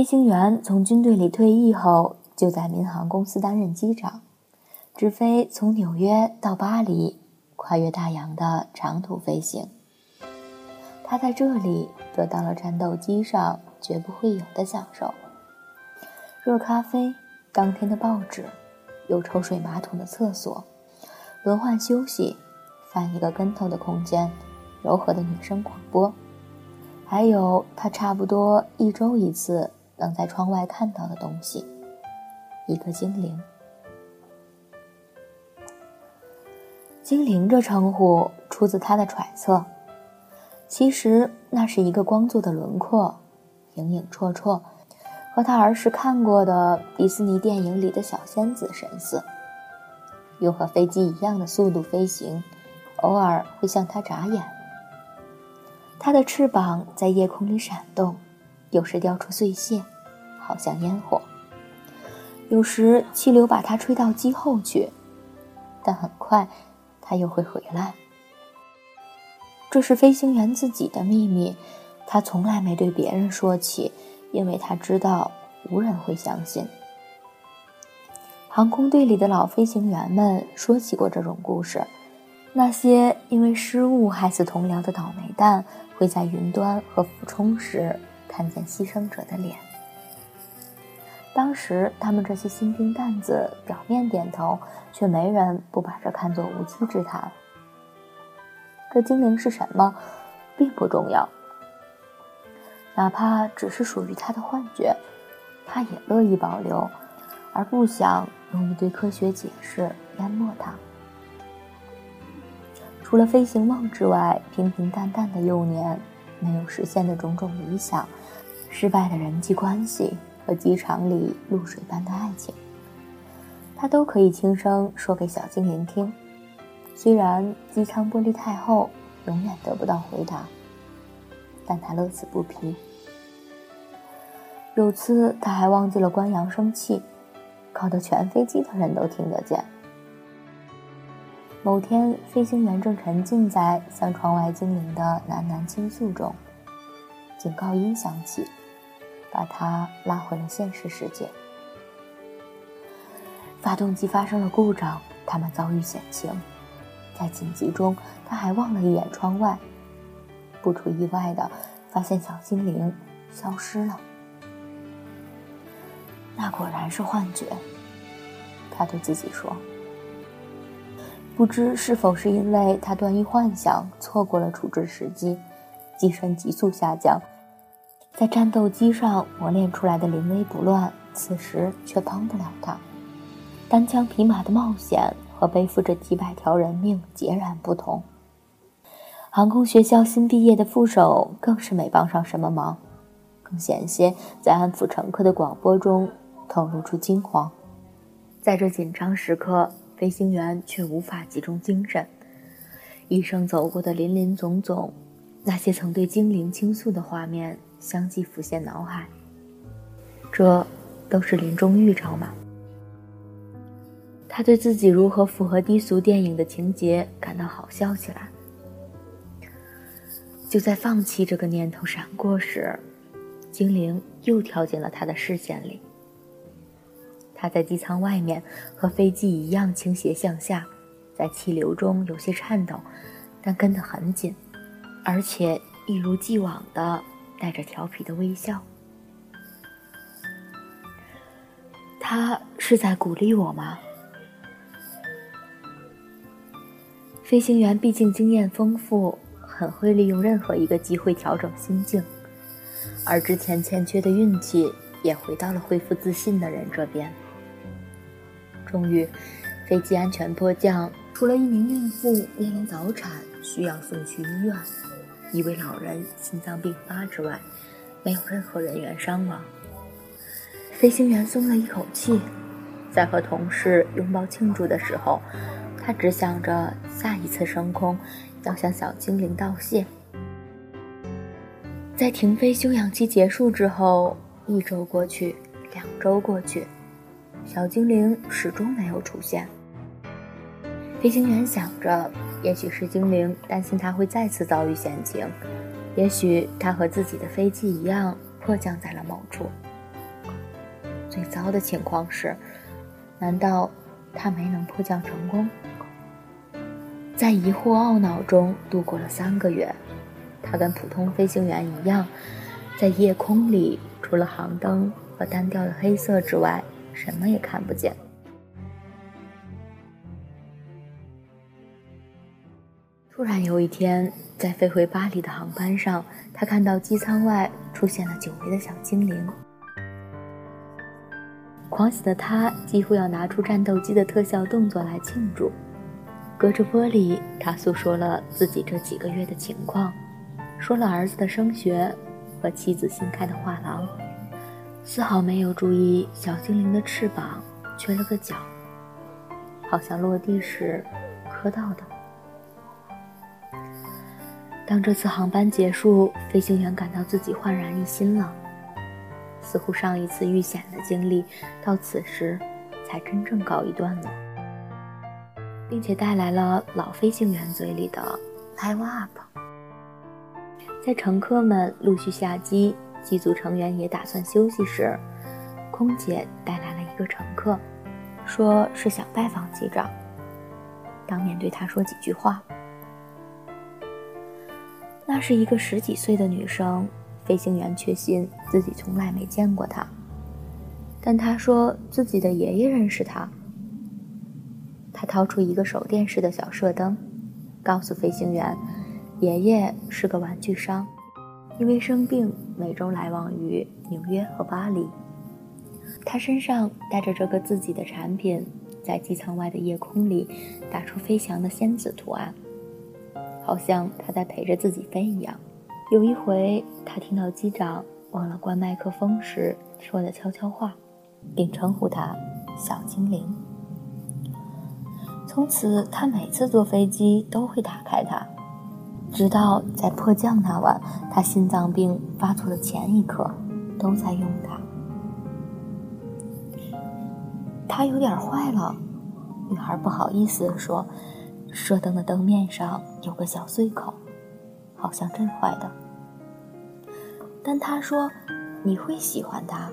飞行员从军队里退役后，就在民航公司担任机长，直飞从纽约到巴黎，跨越大洋的长途飞行。他在这里得到了战斗机上绝不会有的享受：热咖啡、当天的报纸、有抽水马桶的厕所、轮换休息、翻一个跟头的空间、柔和的女声广播，还有他差不多一周一次。能在窗外看到的东西，一个精灵。精灵这称呼出自他的揣测，其实那是一个光做的轮廓，影影绰绰，和他儿时看过的迪士尼电影里的小仙子神似，用和飞机一样的速度飞行，偶尔会向他眨眼。它的翅膀在夜空里闪动。有时掉出碎屑，好像烟火；有时气流把它吹到机后去，但很快它又会回来。这是飞行员自己的秘密，他从来没对别人说起，因为他知道无人会相信。航空队里的老飞行员们说起过这种故事：那些因为失误害死同僚的倒霉蛋，会在云端和俯冲时。看见牺牲者的脸，当时他们这些新兵蛋子表面点头，却没人不把这看作无稽之谈。这精灵是什么，并不重要，哪怕只是属于他的幻觉，他也乐意保留，而不想用一堆科学解释淹没它。除了飞行梦之外，平平淡淡的幼年，没有实现的种种理想。失败的人际关系和机场里露水般的爱情，他都可以轻声说给小精灵听。虽然机舱玻璃太厚，永远得不到回答，但他乐此不疲。有次他还忘记了关扬声器，搞得全飞机的人都听得见。某天，飞行员正沉浸在向窗外精灵的喃喃倾诉中，警告音响起。把他拉回了现实世界。发动机发生了故障，他们遭遇险情，在紧急中，他还望了一眼窗外，不出意外的发现小精灵消失了。那果然是幻觉，他对自己说。不知是否是因为他断一幻想，错过了处置时机，机身急速下降。在战斗机上磨练出来的临危不乱，此时却帮不了他。单枪匹马的冒险和背负着几百条人命截然不同。航空学校新毕业的副手更是没帮上什么忙，更险些在安抚乘客的广播中透露出惊慌。在这紧张时刻，飞行员却无法集中精神。一生走过的林林总总，那些曾对精灵倾诉的画面。相继浮现脑海，这都是临终预兆吗？他对自己如何符合低俗电影的情节感到好笑起来。就在放弃这个念头闪过时，精灵又跳进了他的视线里。他在机舱外面和飞机一样倾斜向下，在气流中有些颤抖，但跟得很紧，而且一如既往的带着调皮的微笑。他是在鼓励我吗？飞行员毕竟经验丰富，很会利用任何一个机会调整心境，而之前欠缺的运气也回到了恢复自信的人这边。终于，飞机安全迫降。除了一名孕妇面临早产需要送去医院，一位老人心脏病发之外，没有任何人员伤亡。飞行员松了一口气，在和同事拥抱庆祝的时候，他只想着下一次升空要向小精灵道谢。在停飞休养期结束之后，一周过去，两周过去。小精灵始终没有出现。飞行员想着，也许是精灵担心他会再次遭遇险情，也许他和自己的飞机一样迫降在了某处。最糟的情况是，难道他没能迫降成功？在疑惑懊恼中度过了三个月，他跟普通飞行员一样，在夜空里除了航灯和单调的黑色之外。什么也看不见。突然有一天，在飞回巴黎的航班上，他看到机舱外出现了久违的小精灵。狂喜的他几乎要拿出战斗机的特效动作来庆祝。隔着玻璃，他诉说了自己这几个月的情况，说了儿子的升学和妻子新开的画廊。丝毫没有注意小精灵的翅膀缺了个角，好像落地时磕到的。当这次航班结束，飞行员感到自己焕然一新了，似乎上一次遇险的经历到此时才真正告一段落，并且带来了老飞行员嘴里的 “live up”。在乘客们陆续下机。机组成员也打算休息时，空姐带来了一个乘客，说是想拜访机长，当面对他说几句话。那是一个十几岁的女生，飞行员确信自己从来没见过她，但她说自己的爷爷认识她。她掏出一个手电式的小射灯，告诉飞行员，爷爷是个玩具商。因为生病，每周来往于纽约和巴黎。他身上带着这个自己的产品，在机舱外的夜空里打出飞翔的仙子图案，好像他在陪着自己飞一样。有一回，他听到机长忘了关麦克风时说的悄悄话，并称呼他“小精灵”。从此，他每次坐飞机都会打开它。直到在迫降那晚，他心脏病发作的前一刻，都在用它。它有点坏了，女孩不好意思说：“射灯的灯面上有个小碎口，好像震坏的。”但他说：“你会喜欢它，